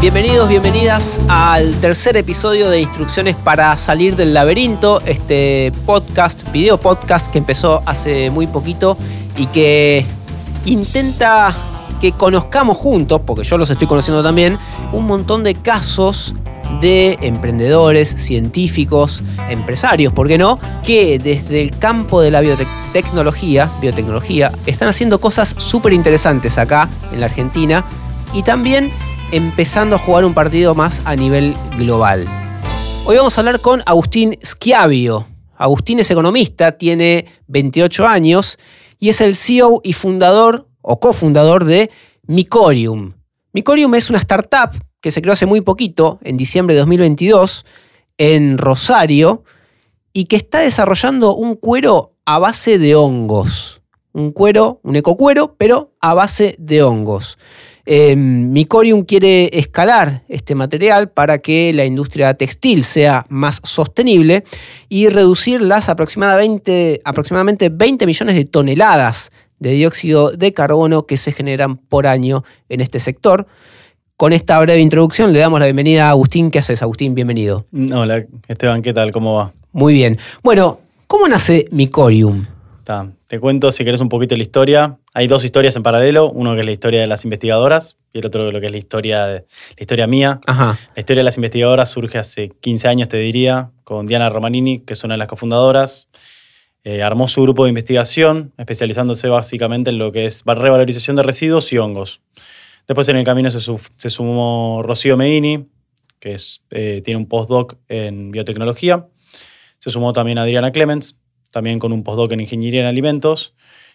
Bienvenidos, bienvenidas al tercer episodio de Instrucciones para salir del laberinto, este podcast, video podcast que empezó hace muy poquito y que intenta que conozcamos juntos, porque yo los estoy conociendo también, un montón de casos de emprendedores, científicos, empresarios, ¿por qué no? Que desde el campo de la biotecnología, biotecnología, están haciendo cosas súper interesantes acá en la Argentina y también empezando a jugar un partido más a nivel global. Hoy vamos a hablar con Agustín Schiavio. Agustín es economista, tiene 28 años y es el CEO y fundador o cofundador de Micorium. Micorium es una startup que se creó hace muy poquito, en diciembre de 2022, en Rosario, y que está desarrollando un cuero a base de hongos. Un cuero, un ecocuero, pero a base de hongos. Eh, Micorium quiere escalar este material para que la industria textil sea más sostenible y reducir las aproximadamente, aproximadamente 20 millones de toneladas de dióxido de carbono que se generan por año en este sector. Con esta breve introducción le damos la bienvenida a Agustín. ¿Qué haces, Agustín? Bienvenido. Hola, Esteban, ¿qué tal? ¿Cómo va? Muy bien. Bueno, ¿cómo nace Micorium? Te cuento, si querés, un poquito la historia. Hay dos historias en paralelo, uno que es la historia de las investigadoras y el otro lo que es la historia, de, la historia mía. La historia de las investigadoras surge hace 15 años, te diría, con Diana Romanini, que es una de las cofundadoras. Eh, armó su grupo de investigación, especializándose básicamente en lo que es revalorización de residuos y hongos. Después en el camino se, sumó Rocío Medini, que es, eh, tiene un postdoc en biotecnología. Se sumó también Adriana Clemens, también con un postdoc en ingeniería en alimentos.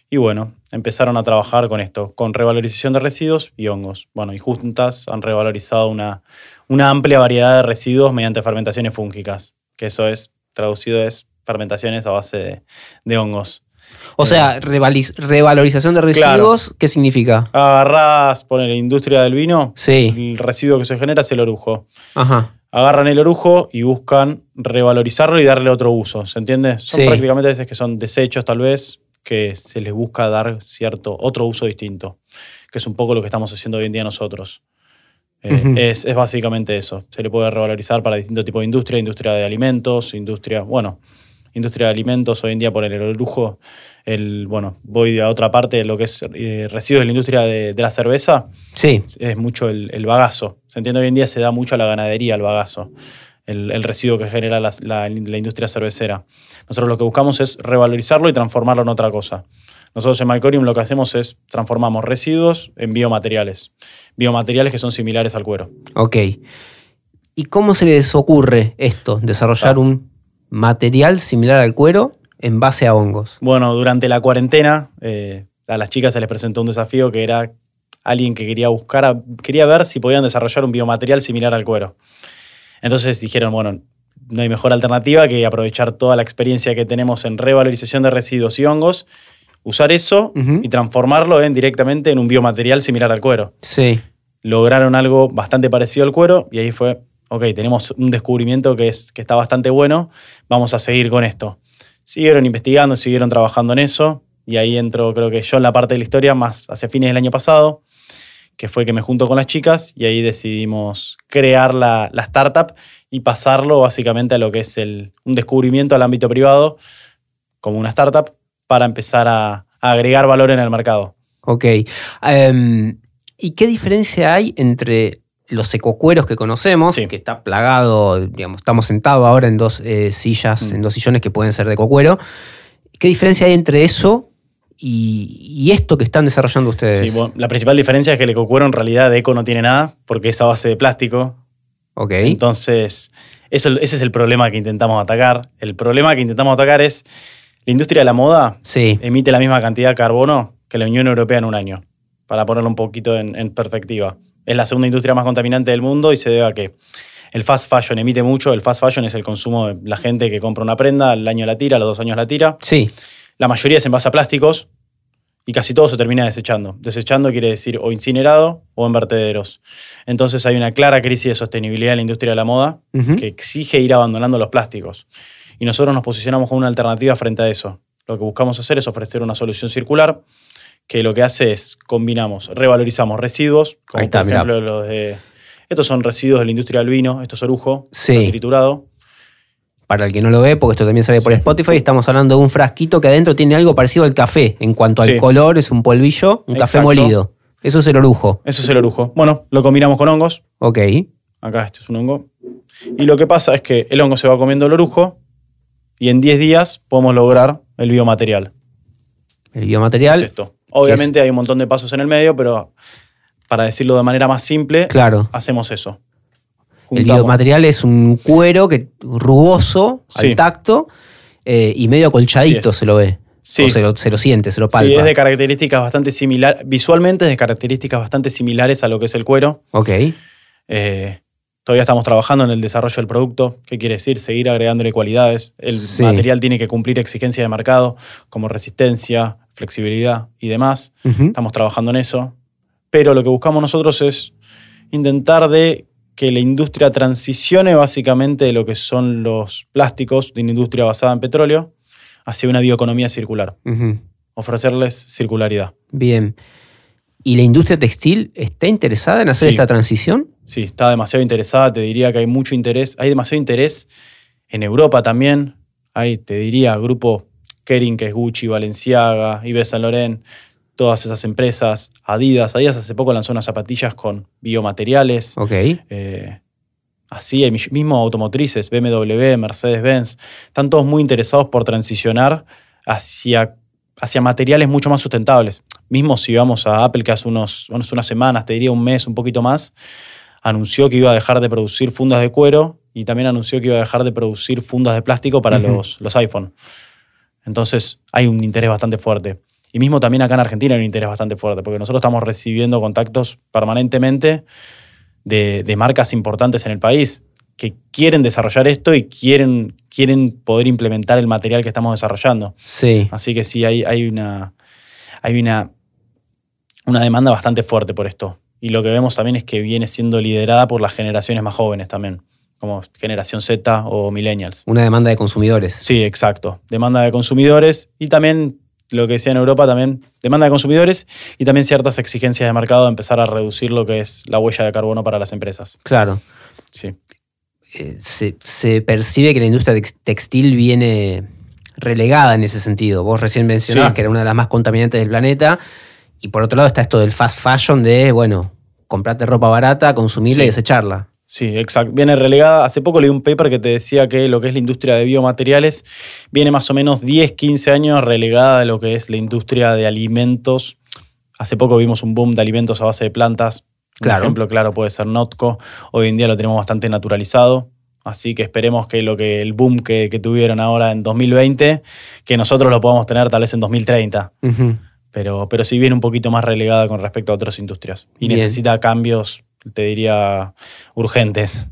Y bueno, empezaron a trabajar con esto, con revalorización de residuos y hongos. Bueno, y juntas han revalorizado una, una amplia variedad de residuos mediante fermentaciones fúngicas, que eso es, traducido es fermentaciones a base de, hongos. O sea, revalorización de residuos, ¿qué significa? Agarrás, por la industria del vino, sí. el residuo que se genera es el orujo. Ajá agarran el orujo y buscan revalorizarlo y darle otro uso. ¿Se entiende? Son prácticamente veces que son desechos, tal vez, que se les busca dar cierto otro uso distinto, que es un poco lo que estamos haciendo hoy en día nosotros. Eh, es, básicamente eso. Se le puede revalorizar para distintos tipos de industria, industria de alimentos, industria, bueno, industria de alimentos, hoy en día por el orujo, el, bueno, voy a otra parte de lo que es eh, residuos de la industria de, la cerveza. Sí. Es mucho el, bagazo. Se entiende hoy en día se da mucho a la ganadería el bagazo, el, residuo que genera la, industria cervecera. Nosotros lo que buscamos es revalorizarlo y transformarlo en otra cosa. Nosotros en Mycorium lo que hacemos es transformamos residuos en biomateriales. Biomateriales que son similares al cuero. Ok. ¿Y cómo se les ocurre esto, desarrollar ah. un material similar al cuero en base a hongos? Bueno, durante la cuarentena eh, a las chicas se les presentó un desafío que era alguien que quería buscar, quería ver si podían desarrollar un biomaterial similar al cuero. Entonces dijeron, bueno, no hay mejor alternativa que aprovechar toda la experiencia que tenemos en revalorización de residuos y hongos, usar eso y transformarlo en, directamente en un biomaterial similar al cuero. Sí. Lograron algo bastante parecido al cuero y ahí fue, ok, tenemos un descubrimiento que, es, que está bastante bueno, vamos a seguir con esto. Siguieron investigando, siguieron trabajando en eso, y ahí entro, creo que yo en la parte de la historia, más hacia fines del año pasado, que fue que me junto con las chicas y ahí decidimos crear la, startup y pasarlo básicamente a lo que es el, un descubrimiento al ámbito privado como una startup para empezar a, agregar valor en el mercado. Ok. Em, ¿Y qué diferencia hay entre los ecocueros que conocemos, que está plagado, digamos, estamos sentados ahora en dos eh, sillas, mm. en dos sillones que pueden ser de ecocuero. ¿Qué diferencia hay entre eso y, esto que están desarrollando ustedes? Sí, la principal diferencia es que el ecocuero en realidad de eco no tiene nada, porque es a base de plástico. Ok. Entonces, eso, ese es el problema que intentamos atacar. El problema que intentamos atacar es la industria de la moda emite la misma cantidad de carbono que la Unión Europea en un año, para ponerlo un poquito en perspectiva es la segunda industria más contaminante del mundo y se debe a que el fast fashion emite mucho. El fast fashion es el consumo de la gente que compra una prenda, al año la tira, a los dos años la tira. Sí. La mayoría es en base a plásticos y casi todo se termina desechando. Desechando quiere decir o incinerado o en vertederos. Entonces hay una clara crisis de sostenibilidad en la industria de la moda que exige ir abandonando los plásticos. Y nosotros nos posicionamos como una alternativa frente a eso. Lo que buscamos hacer es ofrecer una solución circular que lo que hace es combinamos, revalorizamos residuos, como por ejemplo los de Estos son residuos de la industria del vino, esto es orujo, sí. triturado. Para el que no lo ve, porque esto también sale por Spotify, estamos hablando de un frasquito que adentro tiene algo parecido al café. En cuanto al color, es un polvillo, un café molido. Eso es el orujo. Eso es el orujo. Bueno, lo combinamos con hongos. Ok. Acá este es un hongo. Y lo que pasa es que el hongo se va comiendo el orujo y en 10 días podemos lograr el biomaterial. El biomaterial. Es esto. Obviamente hay un montón de pasos en el medio, pero para decirlo de manera más simple, claro. hacemos eso. El biomaterial es un cuero que, rugoso al tacto eh, y medio acolchadito se lo ve. Sí. O se lo, siente, se lo palpa. Sí, es de características bastante similares. Visualmente es de características bastante similares a lo que es el cuero. Ok. Eh, todavía estamos trabajando en el desarrollo del producto. ¿Qué quiere decir? Seguir agregándole cualidades. El material tiene que cumplir exigencias de mercado como resistencia, flexibilidad y demás. Estamos trabajando en eso. Pero lo que buscamos nosotros es intentar de que la industria transicione básicamente de lo que son los plásticos de una industria basada en petróleo hacia una bioeconomía circular. Ofrecerles circularidad. Bien. ¿Y la industria textil está interesada en hacer esta transición? Sí, está demasiado interesada. Te diría que hay mucho interés. Hay demasiado interés en Europa también. Hay, te diría, grupo Kering, que es Gucci, Valenciaga, Yves Saint Laurent, todas esas empresas. Adidas. Adidas hace poco lanzó unas zapatillas con biomateriales. Ok. Eh, así, hay mismo automotrices, BMW, Mercedes-Benz. Están todos muy interesados por transicionar hacia, hacia materiales mucho más sustentables. Mismo si vamos a Apple, que hace unos, unas semanas, te diría un mes, un poquito más, anunció que iba a dejar de producir fundas de cuero y también anunció que iba a dejar de producir fundas de plástico para los, los iPhone. Entonces hay un interés bastante fuerte. Y mismo también acá en Argentina hay un interés bastante fuerte, porque nosotros estamos recibiendo contactos permanentemente de, marcas importantes en el país que quieren desarrollar esto y quieren, quieren poder implementar el material que estamos desarrollando. Sí. Así que sí, hay, hay, una, hay una, una demanda bastante fuerte por esto. Y lo que vemos también es que viene siendo liderada por las generaciones más jóvenes también como generación Z o millennials. Una demanda de consumidores. Sí, exacto. Demanda de consumidores y también lo que decía en Europa también, demanda de consumidores y también ciertas exigencias de mercado de empezar a reducir lo que es la huella de carbono para las empresas. Claro. Sí. Eh, se, percibe que la industria textil viene relegada en ese sentido. Vos recién mencionabas que era una de las más contaminantes del planeta y por otro lado está esto del fast fashion de, bueno, comprarte ropa barata, consumirla y desecharla. Sí, exacto. Viene relegada. Hace poco leí un paper que te decía que lo que es la industria de biomateriales viene más o menos 10, 15 años relegada de lo que es la industria de alimentos. Hace poco vimos un boom de alimentos a base de plantas. Un ejemplo claro puede ser Notco. Hoy en día lo tenemos bastante naturalizado. Así que esperemos que lo que el boom que, tuvieron ahora en 2020, que nosotros lo podamos tener tal vez en 2030. Pero, pero sí viene un poquito más relegada con respecto a otras industrias. Y necesita cambios te diría, urgentes.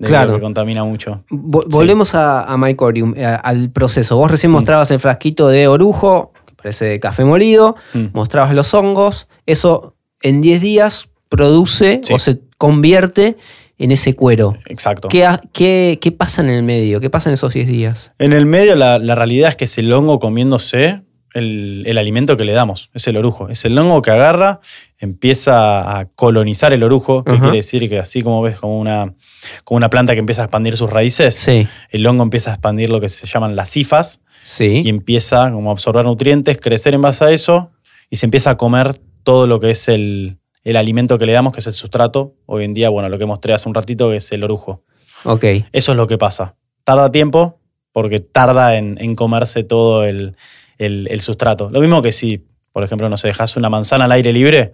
claro. Que contamina mucho. volvemos a, a Mycorium, eh, al proceso. Vos recién mm. mostrabas el frasquito de orujo, que parece café molido, mm. mostrabas los hongos. Eso en 10 días produce o se convierte en ese cuero. Exacto. ¿Qué, qué, pasa en el medio? ¿Qué pasa en esos 10 días? En el medio la, la realidad es que es el hongo comiéndose el, alimento que le damos, es el orujo. Es el hongo que agarra, empieza a colonizar el orujo, que quiere decir que así como ves como una, como una planta que empieza a expandir sus raíces, el hongo empieza a expandir lo que se llaman las cifas y empieza como a absorber nutrientes, crecer en base a eso y se empieza a comer todo lo que es el, alimento que le damos, que es el sustrato. Hoy en día, bueno, lo que mostré hace un ratito, que es el orujo. Ok. Eso es lo que pasa. Tarda tiempo, porque tarda en comerse todo el, el, sustrato. Lo mismo que si, por ejemplo, no sé, dejas una manzana al aire libre,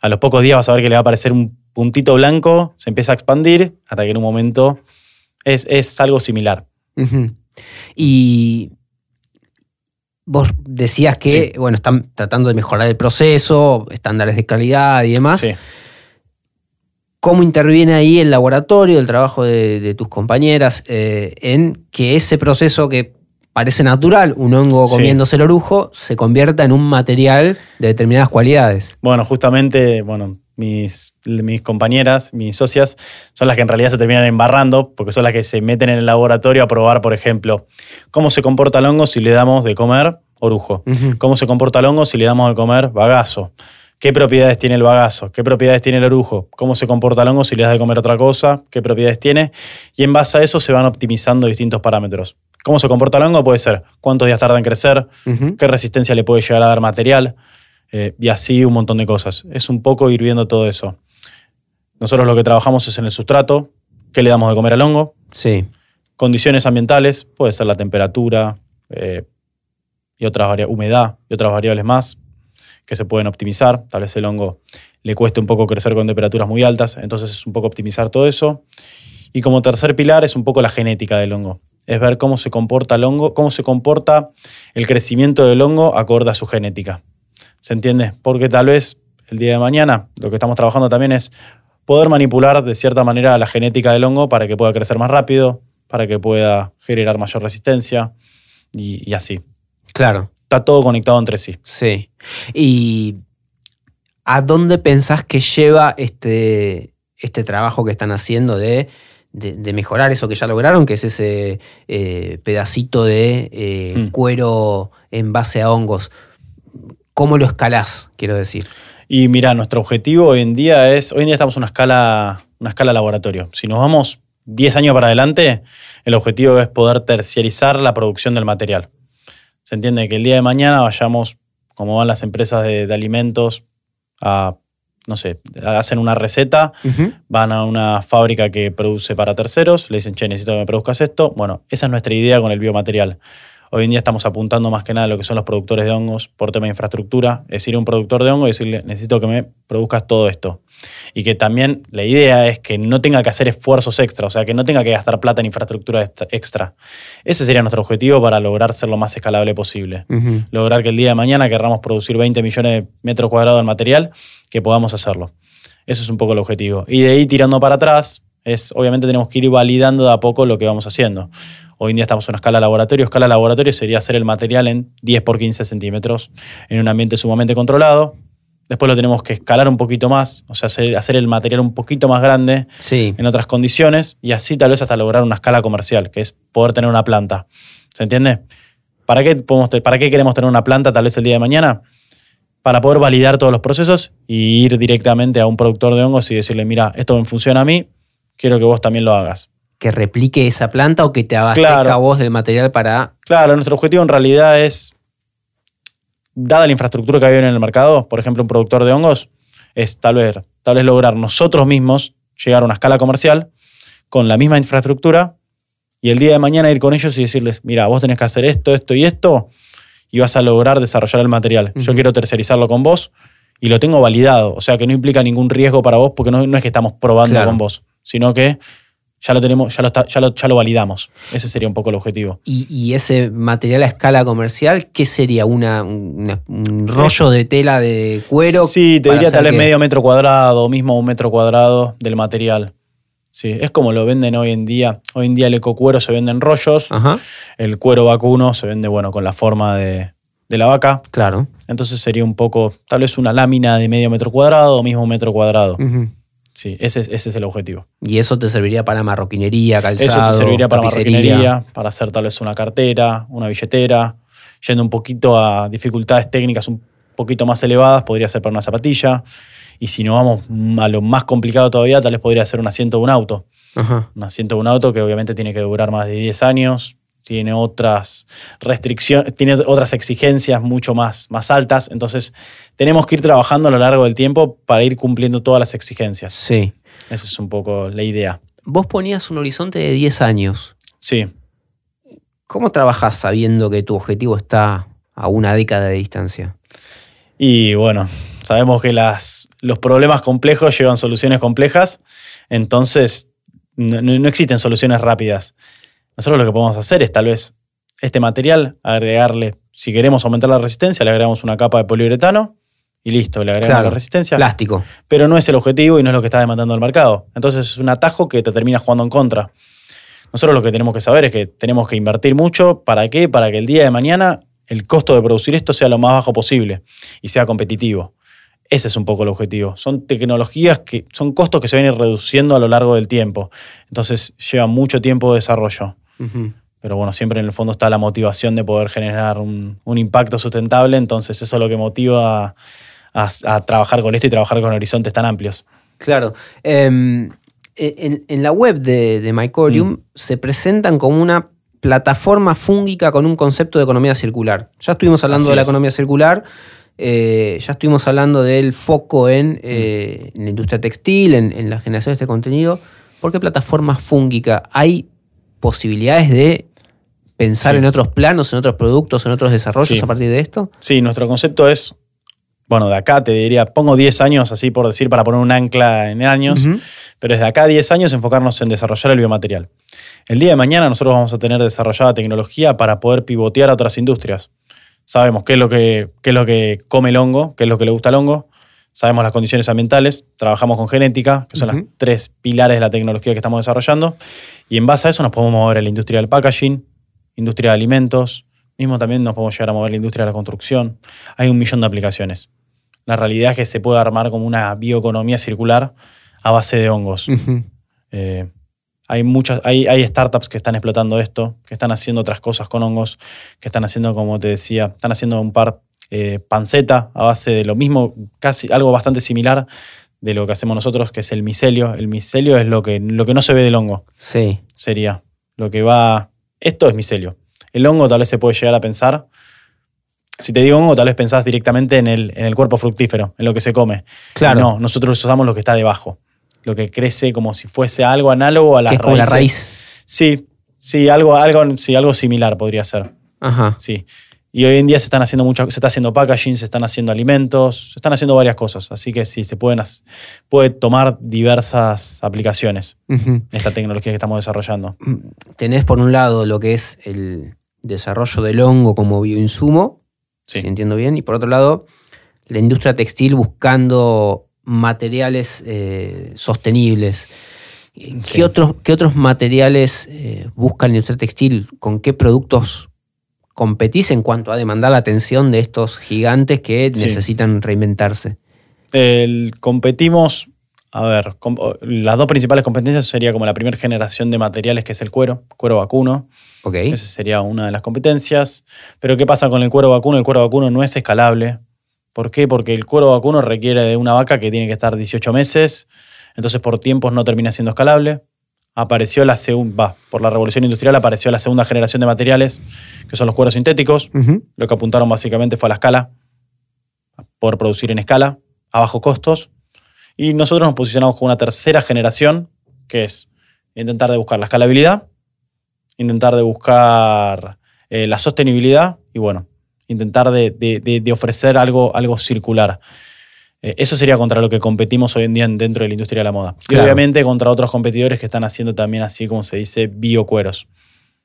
a los pocos días vas a ver que le va a aparecer un puntito blanco, se empieza a expandir, hasta que en un momento es, algo similar. Y vos decías que, bueno, están tratando de mejorar el proceso, estándares de calidad y demás. ¿Cómo interviene ahí el laboratorio, el trabajo de, tus compañeras eh, en que ese proceso que parece natural, un hongo comiéndose el orujo, se convierta en un material de determinadas cualidades. Bueno, justamente, bueno, mis, mis compañeras, mis socias, son las que en realidad se terminan embarrando, porque son las que se meten en el laboratorio a probar, por ejemplo, cómo se comporta el hongo si le damos de comer orujo, cómo se comporta el hongo si le damos de comer bagazo, qué propiedades tiene el bagazo, qué propiedades tiene el orujo, cómo se comporta el hongo si le das de comer otra cosa, qué propiedades tiene, y en base a eso se van optimizando distintos parámetros. ¿Cómo se comporta el hongo? Puede ser cuántos días tarda en crecer, qué resistencia le puede llegar a dar material, eh, y así un montón de cosas. Es un poco ir viendo todo eso. Nosotros lo que trabajamos es en el sustrato, qué le damos de comer al hongo. Sí. Condiciones ambientales, puede ser la temperatura eh, y otras humedad y otras variables más que se pueden optimizar. Tal vez el hongo le cueste un poco crecer con temperaturas muy altas, entonces es un poco optimizar todo eso. Y como tercer pilar es un poco la genética del hongo. Es ver cómo se comporta el hongo, cómo se comporta el crecimiento del hongo acorde a su genética. ¿Se entiende? Porque tal vez el día de mañana lo que estamos trabajando también es poder manipular de cierta manera la genética del hongo para que pueda crecer más rápido, para que pueda generar mayor resistencia y, así. Claro. Está todo conectado entre sí. Sí. ¿Y a dónde pensás que lleva este, este trabajo que están haciendo de, mejorar eso que ya lograron, que es ese eh, pedacito de eh, hmm. cuero en base a hongos? ¿Cómo lo escalás, quiero decir? Y mira, nuestro objetivo hoy en día es, hoy en día estamos en una escala, una escala laboratorio. Si nos vamos 10 años para adelante, el objetivo es poder terciarizar la producción del material. Se entiende que el día de mañana vayamos, como van las empresas de, alimentos, a, no sé, hacen una receta, van a una fábrica que produce para terceros, le dicen, che, necesito que me produzcas esto. Bueno, esa es nuestra idea con el biomaterial. Hoy en día estamos apuntando más que nada a lo que son los productores de hongos por tema de infraestructura. Es decir, un productor de hongo y decirle, necesito que me produzcas todo esto. Y que también la idea es que no tenga que hacer esfuerzos extra, o sea, que no tenga que gastar plata en infraestructura extra. Ese sería nuestro objetivo para lograr ser lo más escalable posible. Lograr que el día de mañana querramos producir 20 millones de metros cuadrados de material, que podamos hacerlo. Eso es un poco el objetivo. Y de ahí tirando para atrás, es, obviamente tenemos que ir validando de a poco lo que vamos haciendo. Hoy en día estamos en una escala laboratorio. Escala laboratorio sería hacer el material en 10 por 15 centímetros en un ambiente sumamente controlado. Después lo tenemos que escalar un poquito más, o sea, hacer, el material un poquito más grande en otras condiciones y así tal vez hasta lograr una escala comercial, que es poder tener una planta. ¿Se entiende? ¿Para qué, podemos, ¿Para qué queremos tener una planta tal vez el día de mañana? Para poder validar todos los procesos y ir directamente a un productor de hongos y decirle, mira, esto me funciona a mí, quiero que vos también lo hagas. Que replique esa planta o que te abastezca vos del material para. Claro, nuestro objetivo en realidad es, dada la infraestructura que hay en el mercado, por ejemplo, un productor de hongos, es tal vez, tal vez lograr nosotros mismos llegar a una escala comercial con la misma infraestructura y el día de mañana ir con ellos y decirles, mira, vos tenés que hacer esto, esto y esto y vas a lograr desarrollar el material. Yo quiero tercerizarlo con vos y lo tengo validado, o sea que no implica ningún riesgo para vos porque no, es que estamos probando con vos, sino que ya lo tenemos, ya lo, ya ya lo validamos. Ese sería un poco el objetivo. ¿Y, ese material a escala comercial, qué sería? Una, ¿Un rollo de tela de cuero? Sí, te diría tal vez medio metro cuadrado, mismo un metro cuadrado del material. Sí, es como lo venden hoy en día. Hoy en día el ecocuero se vende en rollos. El cuero vacuno se vende, bueno, con la forma de, la vaca. Claro. Entonces sería un poco, tal vez una lámina de medio metro cuadrado o mismo un metro cuadrado. Sí, ese es, ese es el objetivo. ¿Y eso te serviría para marroquinería, calzado, Eso te serviría para marroquinería, para hacer tal vez una cartera, una billetera, yendo un poquito a dificultades técnicas un poquito más elevadas, podría ser para una zapatilla. Y si no vamos a lo más complicado todavía, tal vez podría ser un asiento de un auto. Un asiento de un auto que obviamente tiene que durar más de 10 años, tiene otras restricciones, tiene otras exigencias mucho más, más altas. Entonces, tenemos que ir trabajando a lo largo del tiempo para ir cumpliendo todas las exigencias. Sí. Esa es un poco la idea. Vos ponías un horizonte de 10 años. Sí. ¿Cómo trabajas sabiendo que tu objetivo está a una década de distancia? Y bueno, sabemos que las, los problemas complejos llevan soluciones complejas, entonces no existen soluciones rápidas. Nosotros lo que podemos hacer es tal vez este material, agregarle, si queremos aumentar la resistencia, le agregamos una capa de poliuretano y listo, le agregamos la resistencia. Plástico. Pero no es el objetivo y no es lo que está demandando el mercado. Entonces es un atajo que te termina jugando en contra. Nosotros lo que tenemos que saber es que tenemos que invertir mucho. ¿Para qué? Para que el día de mañana el costo de producir esto sea lo más bajo posible y sea competitivo. Ese es un poco el objetivo. Son tecnologías que son costos que se vienen reduciendo a lo largo del tiempo. Entonces lleva mucho tiempo de desarrollo. Pero bueno, siempre en el fondo está la motivación de poder generar un, impacto sustentable, entonces eso es lo que motiva a, trabajar con esto y trabajar con horizontes tan amplios. Claro. Em, e, en, la web de, de Mycorium mm. se presentan como una plataforma fúngica con un concepto de economía circular. Ya estuvimos hablando de la economía circular, eh, ya estuvimos hablando del foco en, eh, la industria textil, en, la generación de este contenido. ¿Por qué plataforma fúngica? ¿Hay posibilidades de pensar en otros planos, en otros productos, en otros desarrollos a partir de esto? Sí, nuestro concepto es, bueno, de acá te diría, pongo 10 años así por decir, para poner un ancla en años, pero desde acá 10 años enfocarnos en desarrollar el biomaterial. El día de mañana nosotros vamos a tener desarrollada tecnología para poder pivotear a otras industrias. Sabemos qué es lo que, es lo que come el hongo, qué es lo que le gusta al hongo, sabemos las condiciones ambientales, trabajamos con genética, que son las tres pilares de la tecnología que estamos desarrollando, y en base a eso nos podemos mover a la industria del packaging, industria de alimentos, mismo también nos podemos llegar a mover a la industria de la construcción. Hay un millón de aplicaciones. La realidad es que se puede armar como una bioeconomía circular a base de hongos. Hay, muchas, hay, hay, startups que están explotando esto, que están haciendo otras cosas con hongos, que están haciendo, como te decía, están haciendo un par eh, panceta a base de lo mismo, casi algo bastante similar de lo que hacemos nosotros, que es el micelio. El micelio es lo que, lo que no se ve del hongo. Sí. Sería lo que va. Esto es micelio. El hongo tal vez se puede llegar a pensar. Si te digo hongo, tal vez pensás directamente en el, en el cuerpo fructífero, en lo que se come. Claro. No, nosotros usamos lo que está debajo lo que crece como si fuese algo análogo a la raíz. la raíz. Sí, sí, algo, algo, sí, algo similar podría ser. Ajá. Sí. Y hoy en día se están haciendo mucho, se está haciendo packaging, se están haciendo alimentos, se están haciendo varias cosas. Así que sí, se pueden puede tomar diversas aplicaciones esta tecnología que estamos desarrollando. Mm, tenés por un lado lo que es el desarrollo del hongo como bioinsumo, sí. si entiendo bien, y por otro lado, la industria textil buscando materiales eh, sostenibles. ¿Qué, otros, ¿Qué, otros, materiales eh, busca la industria textil? ¿Con qué productos competís en cuanto a demandar la atención de estos gigantes que necesitan reinventarse? competimos, a ver, las dos principales competencias sería como la primera generación de materiales que es el cuero, cuero vacuno. Okay. Esa sería una de las competencias. Pero ¿qué pasa con el cuero vacuno? El cuero vacuno no es escalable. ¿Por qué? Porque el cuero vacuno requiere de una vaca que tiene que estar 18 meses, entonces por tiempos no termina siendo escalable. Apareció la segunda, por la revolución industrial apareció la segunda generación de materiales, que son los cueros sintéticos. Lo que apuntaron básicamente fue a la escala, por producir en escala, a bajos costos. Y nosotros nos posicionamos con una tercera generación, que es intentar de buscar la escalabilidad, intentar de buscar eh, la sostenibilidad y bueno, intentar de, ofrecer algo, algo circular. Eh, eso sería contra lo que competimos hoy en día dentro de la industria de la moda. Y obviamente contra otros competidores que están haciendo también así como se dice biocueros.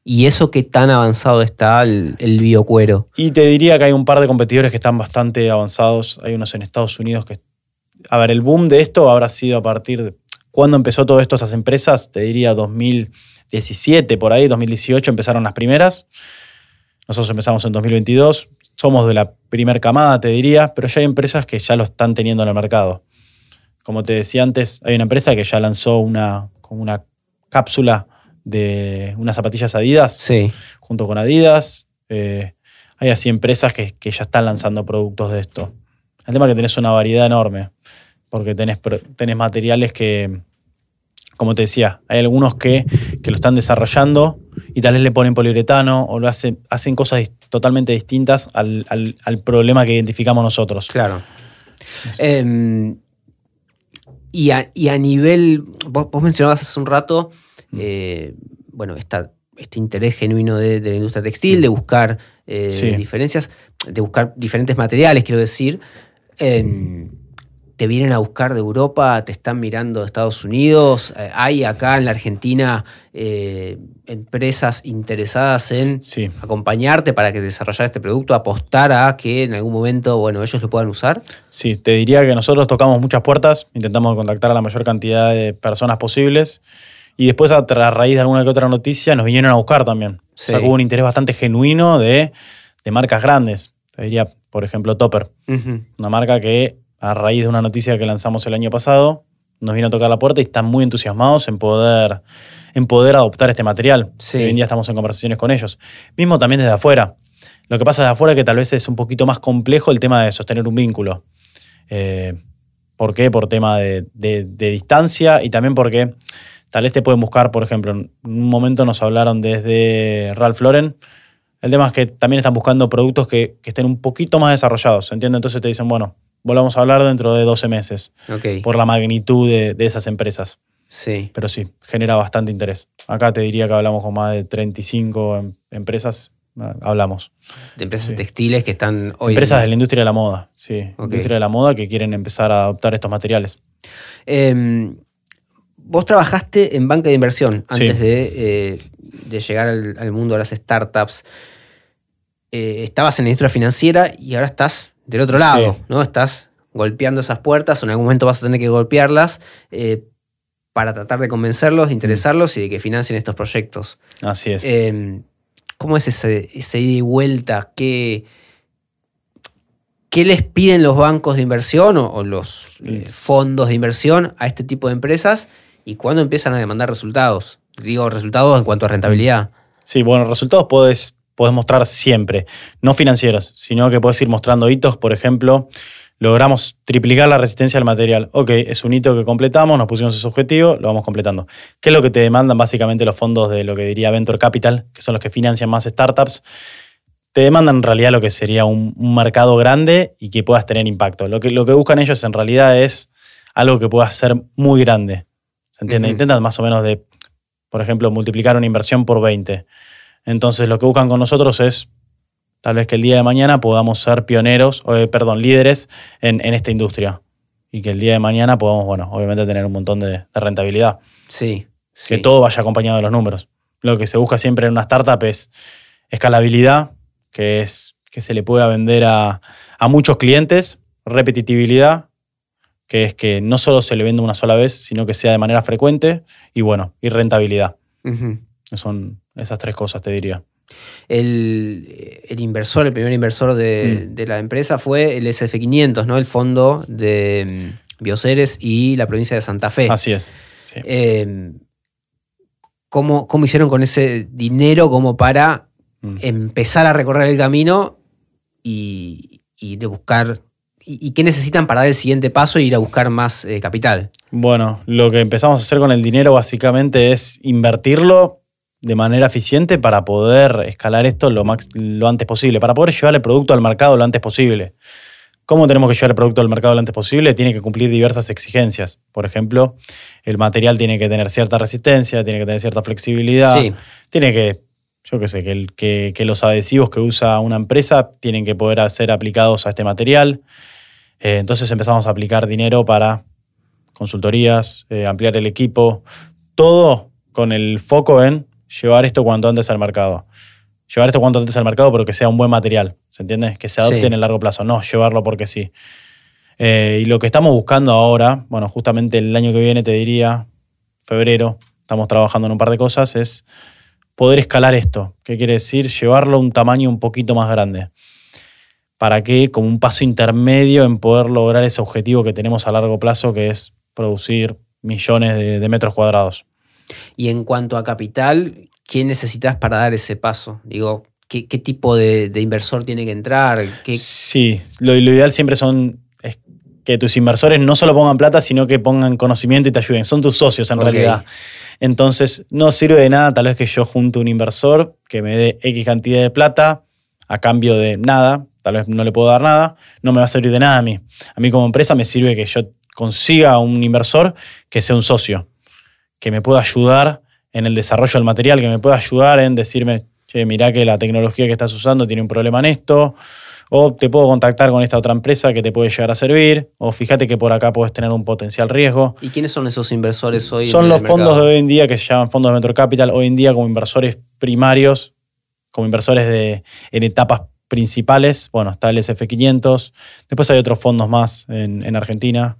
¿Y eso qué tan avanzado está el, el, biocuero? Y te diría que hay un par de competidores que están bastante avanzados. Hay unos en Estados Unidos que... A ver, el boom de esto habrá sido a partir de... ¿Cuándo empezó todo esto, esas empresas? Te diría 2017, por ahí, 2018 empezaron las primeras. Nosotros empezamos en 2022, somos de la primer camada, te diría, pero ya hay empresas que ya lo están teniendo en el mercado. Como te decía antes, hay una empresa que ya lanzó una, una cápsula de unas zapatillas Adidas sí. junto con Adidas. Eh, hay así empresas que, que, ya están lanzando productos de esto. El tema es que tenés una variedad enorme, porque tenés, tenés materiales que, como te decía, hay algunos que, lo están desarrollando y tal vez le ponen poliuretano o lo hacen, hacen cosas totalmente distintas al, problema que identificamos nosotros. Claro. Em, y, a, nivel, vos, mencionabas hace un rato, mm. eh, bueno, este interés genuino de, la industria textil, de buscar eh, diferencias, de buscar diferentes materiales, quiero decir. Em, te vienen a buscar de Europa, te están mirando de Estados Unidos. Eh, hay acá en la Argentina eh, empresas interesadas en acompañarte para que desarrollar este producto, apostar a que en algún momento, bueno, ellos lo puedan usar. Sí, te diría que nosotros tocamos muchas puertas, intentamos contactar a la mayor cantidad de personas posibles. Y después, a, raíz de alguna que otra noticia, nos vinieron a buscar también. O sea, hubo un interés bastante genuino de, marcas grandes. Te diría, por ejemplo, Topper. Una marca que a raíz de una noticia que lanzamos el año pasado, nos vino a tocar la puerta y están muy entusiasmados en poder, en poder adoptar este material. Hoy en día estamos en conversaciones con ellos. Mismo también desde afuera. Lo que pasa desde afuera es que tal vez es un poquito más complejo el tema de sostener un vínculo. ¿Por qué? Por tema de, distancia y también porque tal vez te pueden buscar, por ejemplo, en un momento nos hablaron desde Ralph Lauren. El tema es que también están buscando productos que, estén un poquito más desarrollados, ¿entiendes? Entonces te dicen, bueno, volvamos a hablar dentro de 12 meses. Por la magnitud de, esas empresas. Sí. Pero sí, genera bastante interés. Acá te diría que hablamos con más de 35 em, empresas hablamos. De empresas textiles que están hoy. Empresas de la industria de la moda, sí. Industria de la moda que quieren empezar a adoptar estos materiales. Em, vos trabajaste en banca de inversión antes eh, de, llegar al, mundo de las startups. Eh, estabas en la industria financiera y ahora estás del otro lado, ¿no? Estás golpeando esas puertas o en algún momento vas a tener que golpearlas eh, para tratar de convencerlos, de interesarlos y de que financien estos proyectos. Así es. Em, ¿Cómo es ese, ida y vuelta? ¿Qué, ¿Qué les piden los bancos de inversión o, los eh, fondos de inversión a este tipo de empresas? ¿Y cuándo empiezan a demandar resultados? Digo, resultados en cuanto a rentabilidad. Sí, bueno, resultados puedes, puedes mostrar siempre, no financieros, sino que puedes ir mostrando hitos, por ejemplo, logramos triplicar la resistencia al material. Ok, es un hito que completamos, nos pusimos ese objetivo, lo vamos completando. ¿Qué es lo que te demandan básicamente los fondos de lo que diría Venture Capital, que son los que financian más startups? Te demandan en realidad lo que sería un, mercado grande y que puedas tener impacto. Lo que, lo que buscan ellos en realidad es algo que pueda ser muy grande. ¿Se entiende? Intentan más o menos de, por ejemplo, multiplicar una inversión por 20. Entonces lo que buscan con nosotros es Tal vez que el día de mañana podamos ser pioneros, eh, perdón, líderes en, esta industria. Y que el día de mañana podamos, bueno, obviamente tener un montón de, rentabilidad. Sí, Que todo vaya acompañado de los números. Lo que se busca siempre en una startup es escalabilidad, que es que se le pueda vender a, muchos clientes, repetitividad, que es que no solo se le venda una sola vez, sino que sea de manera frecuente, y bueno, y rentabilidad. Son esas tres cosas, te diría. El, inversor, el primer inversor de, mm. la empresa fue el SF500, ¿no? el fondo de mm, Bioceres y la provincia de Santa Fe. Así es. Em, ¿cómo, hicieron con ese dinero como para mm. empezar a recorrer el camino y, de buscar ¿Y, qué necesitan para dar el siguiente paso e ir a buscar más eh, capital? Bueno, lo que empezamos a hacer con el dinero básicamente es invertirlo de manera eficiente para poder escalar esto lo, lo antes posible, para poder llevar el producto al mercado lo antes posible. ¿Cómo tenemos que llevar el producto al mercado lo antes posible? Tiene que cumplir diversas exigencias. Por ejemplo, el material tiene que tener cierta resistencia, tiene que tener cierta flexibilidad, tiene que, yo qué sé, que, que, los adhesivos que usa una empresa tienen que poder ser aplicados a este material. Eh, entonces empezamos a aplicar dinero para consultorías, eh, ampliar el equipo, todo con el foco en llevar esto cuanto antes al mercado. Llevar esto cuanto antes al mercado, pero que sea un buen material, ¿se entiende? Que se adopte en el largo plazo, no llevarlo porque sí. Eh, y lo que estamos buscando ahora, bueno, justamente el año que viene te diría, febrero, estamos trabajando en un par de cosas, es poder escalar esto. ¿Qué quiere decir? Llevarlo a un tamaño un poquito más grande. ¿Para qué? Como un paso intermedio en poder lograr ese objetivo que tenemos a largo plazo, que es producir millones de metros cuadrados. Y en cuanto a capital, ¿qué necesitas para dar ese paso? Digo, ¿qué, tipo de, inversor tiene que entrar? Sí, lo, ideal siempre son que tus inversores no solo pongan plata, sino que pongan conocimiento y te ayuden. Son tus socios en realidad. Entonces, no sirve de nada tal vez que yo junte un inversor que me dé X cantidad de plata a cambio de nada, tal vez no le puedo dar nada, no me va a servir de nada a mí. A mí como empresa me sirve que yo consiga un inversor que sea un socio que me pueda ayudar en el desarrollo del material, que me pueda ayudar en decirme, che, mirá que la tecnología que estás usando tiene un problema en esto, o te puedo contactar con esta otra empresa que te puede llegar a servir, o fíjate que por acá puedes tener un potencial riesgo. ¿Y quiénes son esos inversores hoy? Son los fondos de hoy en día que se llaman fondos de Metro Capital, hoy en día como inversores primarios, como inversores de, en etapas principales. Bueno, está el SF500, después hay otros fondos más en, en Argentina,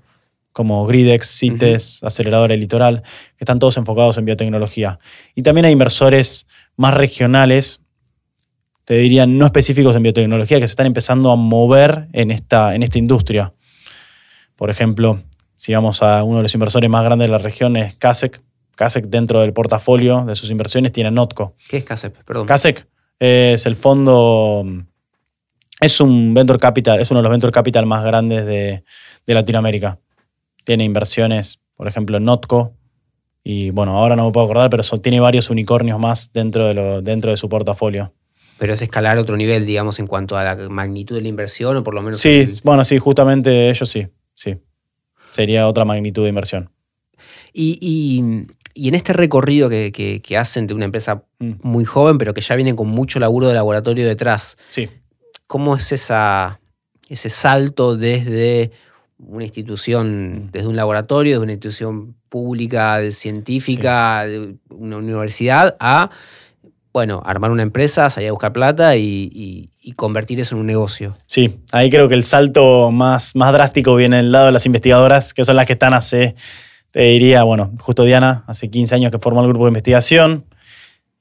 como Gridex, CITES, Aceleradora Litoral, que están todos enfocados en biotecnología. Y también hay inversores más regionales, te diría no específicos en biotecnología, que se están empezando a mover en esta, en esta industria. Por ejemplo, si vamos a uno de los inversores más grandes de la región es CASEC. CASEC dentro del portafolio de sus inversiones tiene Notco. ¿Qué es CASEC? Perdón. CASEC es el fondo Es un venture capital, es uno de los venture capital más grandes de, Latinoamérica. Tiene inversiones, por ejemplo, en Notco. Y bueno, ahora no me puedo acordar, pero tiene varios unicornios más dentro de, lo, dentro de su portafolio. Pero es escalar otro nivel, digamos, en cuanto a la magnitud de la inversión, o por lo menos. Sí, bueno, sí, justamente ellos sí, sí. Sería otra magnitud de inversión. Y, en este recorrido que, hacen de una empresa mm. muy joven, pero que ya viene con mucho laburo de laboratorio detrás. Sí. ¿Cómo es esa, ese salto desde una institución, mm. desde un laboratorio, desde una institución pública, científica, de una universidad, a bueno, armar una empresa, salir a buscar plata y, convertir eso en un negocio. Sí, ahí creo que el salto más, más drástico viene del lado de las investigadoras, que son las que están hace, te diría, bueno, justo Diana, hace 15 años que formó el grupo de investigación,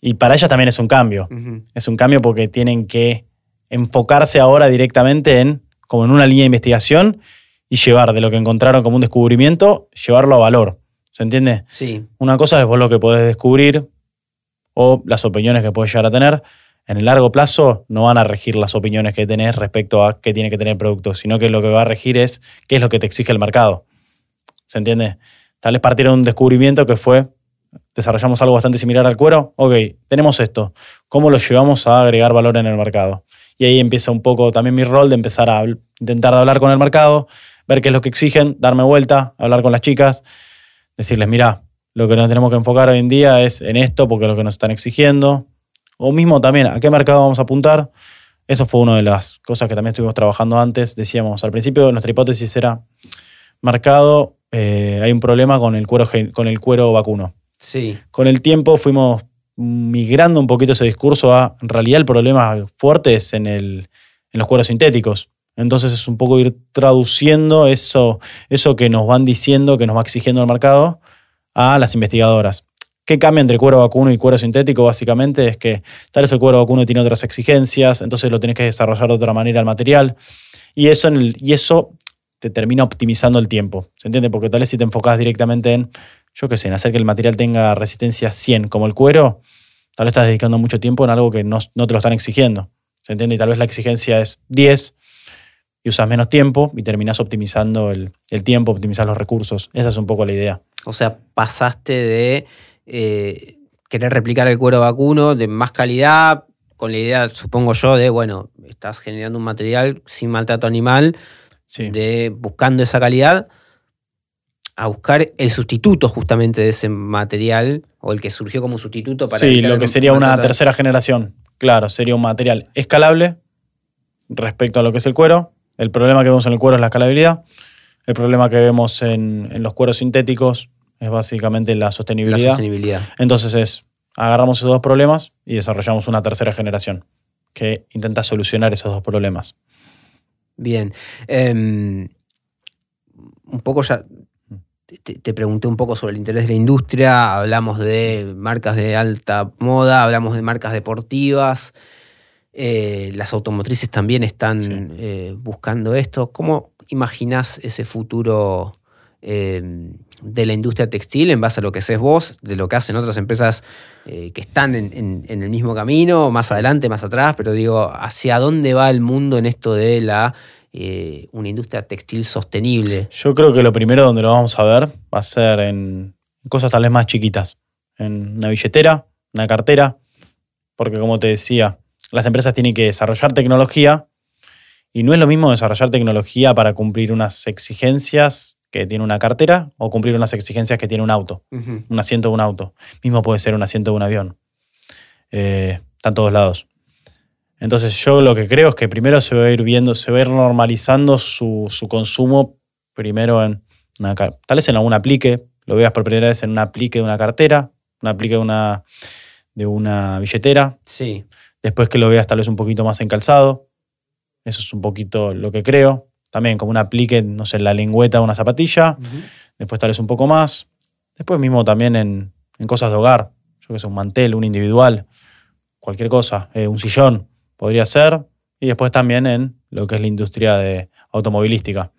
y para ellas también es un cambio. Es un cambio porque tienen que enfocarse ahora directamente en, como en una línea de investigación, y llevar de lo que encontraron como un descubrimiento, llevarlo a valor. ¿Se entiende? Sí. Una cosa es vos lo que podés descubrir, o las opiniones que puedes llegar a tener, en el largo plazo no van a regir las opiniones que tenés respecto a qué tiene que tener el producto, sino que lo que va a regir es qué es lo que te exige el mercado. ¿Se entiende? Tal vez partieron de un descubrimiento que fue, desarrollamos algo bastante similar al cuero, ok, tenemos esto, ¿cómo lo llevamos a agregar valor en el mercado? Y ahí empieza un poco también mi rol de empezar a intentar hablar con el mercado, ver qué es lo que exigen, darme vuelta, hablar con las chicas, decirles, mira, lo que nos tenemos que enfocar hoy en día es en esto, porque es lo que nos están exigiendo. O mismo también, ¿a qué mercado vamos a apuntar? Eso fue una de las cosas que también estuvimos trabajando antes. Decíamos, al principio nuestra hipótesis era, mercado, eh, hay un problema con el, cuero, con el cuero vacuno. Sí. Con el tiempo fuimos migrando un poquito ese discurso a, en realidad el problema fuerte es en, el, en los cueros sintéticos. Entonces es un poco ir traduciendo eso, eso que nos van diciendo, que nos va exigiendo el mercado, a las investigadoras. ¿Qué cambia entre cuero vacuno y cuero sintético? Básicamente es que tal vez el cuero vacuno tiene otras exigencias, entonces lo tienes que desarrollar de otra manera el material. Y eso, y eso te termina optimizando el tiempo. ¿Se entiende? Porque tal vez si te enfocas directamente en, yo qué sé, en hacer que el material tenga resistencia 100 como el cuero, tal vez estás dedicando mucho tiempo en algo que no, no te lo están exigiendo. ¿Se entiende? Y tal vez la exigencia es 10 y usas menos tiempo y terminas optimizando el, el tiempo, optimizar los recursos. Esa es un poco la idea. O sea, pasaste de eh, querer replicar el cuero vacuno de más calidad, con la idea, supongo yo, de, bueno, estás generando un material sin maltrato animal, de buscando esa calidad, a buscar el sustituto justamente de ese material, o el que surgió como sustituto para... Sí, lo que sería una tercera generación. Claro, sería un material escalable respecto a lo que es el cuero. El problema que vemos en el cuero es la escalabilidad. El problema que vemos en, los cueros sintéticos es básicamente la sostenibilidad. La sostenibilidad. Entonces es, agarramos esos dos problemas y desarrollamos una tercera generación que intenta solucionar esos dos problemas. Bien. Em, un poco ya te, pregunté un poco sobre el interés de la industria, hablamos de marcas de alta moda, hablamos de marcas deportivas, eh, las automotrices también están eh, buscando esto. ¿Cómo, imaginás ese futuro eh, de la industria textil en base a lo que haces vos, de lo que hacen otras empresas que están en, el mismo camino, más adelante, más atrás, pero digo, ¿hacia dónde va el mundo en esto de la una industria textil sostenible? Yo creo que lo primero donde lo vamos a ver va a ser en cosas tal vez más chiquitas, en una billetera, una cartera, porque como te decía, las empresas tienen que desarrollar tecnología y no es lo mismo desarrollar tecnología para cumplir unas exigencias que tiene una cartera o cumplir unas exigencias que tiene un auto, un asiento de un auto. Mismo puede ser un asiento de un avión. Eh, está en todos lados. Entonces yo lo que creo es que primero se va a ir viendo, se va a ir normalizando su, consumo primero en una, tal vez en algún aplique, lo veas por primera vez en un aplique de una cartera, un aplique de una, de una billetera. Sí. Después que lo veas tal vez un poquito más en calzado. Eso es un poquito lo que creo. También como un aplique, no sé, la lengüeta de una zapatilla. Después tal vez un poco más. Después mismo también en, cosas de hogar. Yo que sé, un mantel, un individual, cualquier cosa. Eh, un sillón podría ser. Y después también en lo que es la industria de automovilística.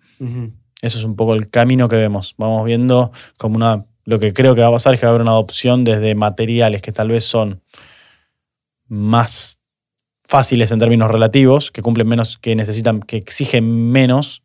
Eso es un poco el camino que vemos. Vamos viendo como una. Lo que creo que va a pasar es que va a haber una adopción desde materiales que tal vez son más fáciles en términos relativos, que cumplen menos, que necesitan, que exigen menos,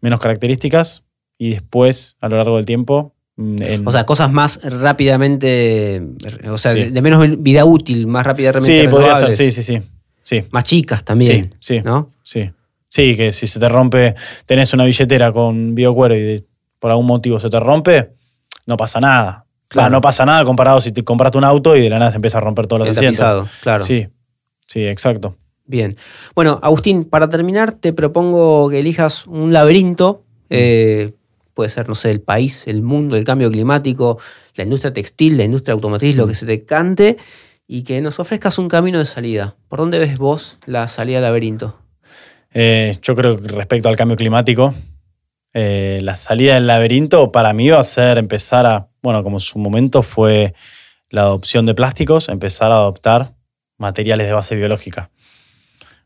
menos características, y después, a lo largo del tiempo. Mm, o sea, cosas más rápidamente, o sea, de menos vida útil, más rápidamente. Sí, podría ser, sí, sí, sí, sí. Más chicas también. Sí, sí. ¿no? Sí. Sí, que si se te rompe, tenés una billetera con biocuero y por algún motivo se te rompe, no pasa nada. Claro. no pasa nada comparado si te compraste un auto y de la nada se empieza a romper todos los asientos. claro. Sí, sí, exacto. Bien. Bueno, Agustín, para terminar, te propongo que elijas un laberinto. Eh, puede ser, no sé, el país, el mundo, el cambio climático, la industria textil, la industria automotriz, lo que se te cante, y que nos ofrezcas un camino de salida. ¿Por dónde ves vos la salida al laberinto? Eh, yo creo que respecto al cambio climático, eh, la salida del laberinto para mí va a ser empezar a, bueno, como su momento fue la adopción de plásticos, empezar a adoptar materiales de base biológica.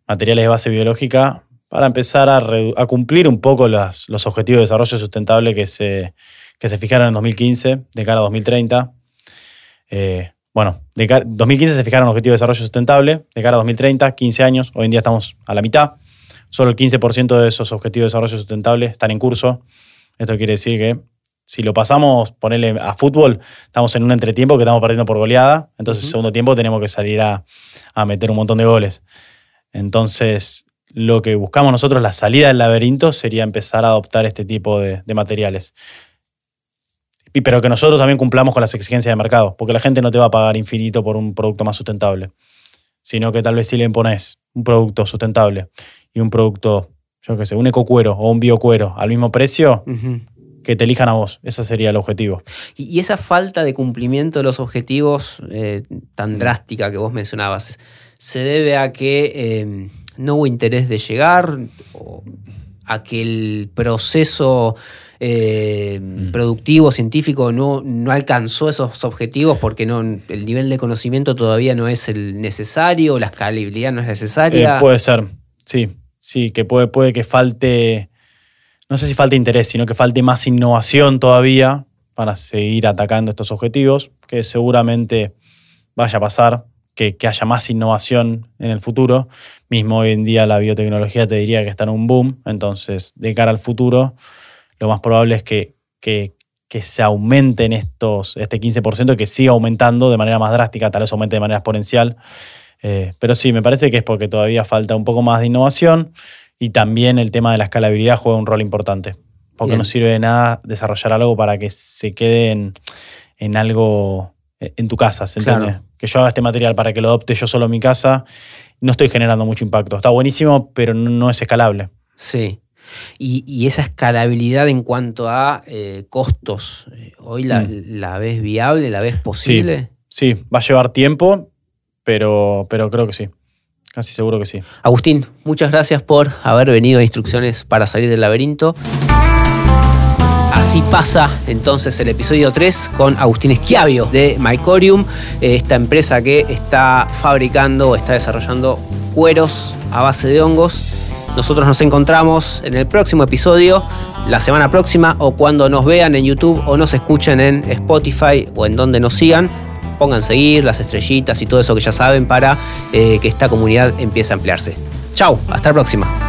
Materiales de base biológica para empezar a, cumplir un poco los, objetivos de desarrollo sustentable que se, que se fijaron en 2015 de cara a 2030. Eh, bueno, de 2015 se fijaron objetivos de desarrollo sustentable, de cara a 2030, 15 años, hoy en día estamos a la mitad. Solo el 15% de esos objetivos de desarrollo sustentable están en curso. Esto quiere decir que si lo pasamos, ponerle a fútbol, estamos en un entretiempo que estamos perdiendo por goleada. Entonces, en segundo tiempo tenemos que salir a, meter un montón de goles. Entonces, lo que buscamos nosotros, la salida del laberinto, sería empezar a adoptar este tipo de, de materiales. Pero que nosotros también cumplamos con las exigencias de mercado, porque la gente no te va a pagar infinito por un producto más sustentable, sino que tal vez si le impones un producto sustentable y un producto, yo qué sé, un ecocuero o un biocuero al mismo precio, que te elijan a vos. Ese sería el objetivo. Y, esa falta de cumplimiento de los objetivos eh, tan mm. drástica que vos mencionabas, ¿se debe a que eh, no hubo interés de llegar? O a que el proceso eh, mm. productivo, científico, no, no, alcanzó esos objetivos porque no, el nivel de conocimiento todavía no es el necesario, la escalabilidad no es necesaria. puede ser, sí. Sí, que puede, puede que falte, no sé si falte interés, sino que falte más innovación todavía para seguir atacando estos objetivos, que seguramente vaya a pasar, que, haya más innovación en el futuro. Mismo hoy en día la biotecnología te diría que está en un boom, entonces de cara al futuro lo más probable es que, que, que se aumenten estos, este 15%, que siga aumentando de manera más drástica, tal vez aumente de manera exponencial eh, pero sí, me parece que es porque todavía falta un poco más de innovación y también el tema de la escalabilidad juega un rol importante. Porque no sirve de nada desarrollar algo para que se quede en, algo en tu casa, ¿se entiende? Que yo haga este material para que lo adopte yo solo en mi casa, no estoy generando mucho impacto. Está buenísimo, pero no, es escalable. Sí. Y, esa escalabilidad en cuanto a eh, costos, ¿hoy mm. la, ves viable, la ves posible? sí, va a llevar tiempo, pero, pero creo que sí. Casi seguro que sí. Agustín, muchas gracias por haber venido a Instrucciones para salir del laberinto. Así pasa entonces el episodio 3 con Agustín Esquiavio de Mycorium, esta empresa que está fabricando o está desarrollando cueros a base de hongos. Nosotros nos encontramos en el próximo episodio, la semana próxima o cuando nos vean en YouTube o nos escuchen en Spotify o en donde nos sigan pongan seguir, las estrellitas y todo eso que ya saben para eh, que esta comunidad empiece a ampliarse. Chau, hasta la próxima.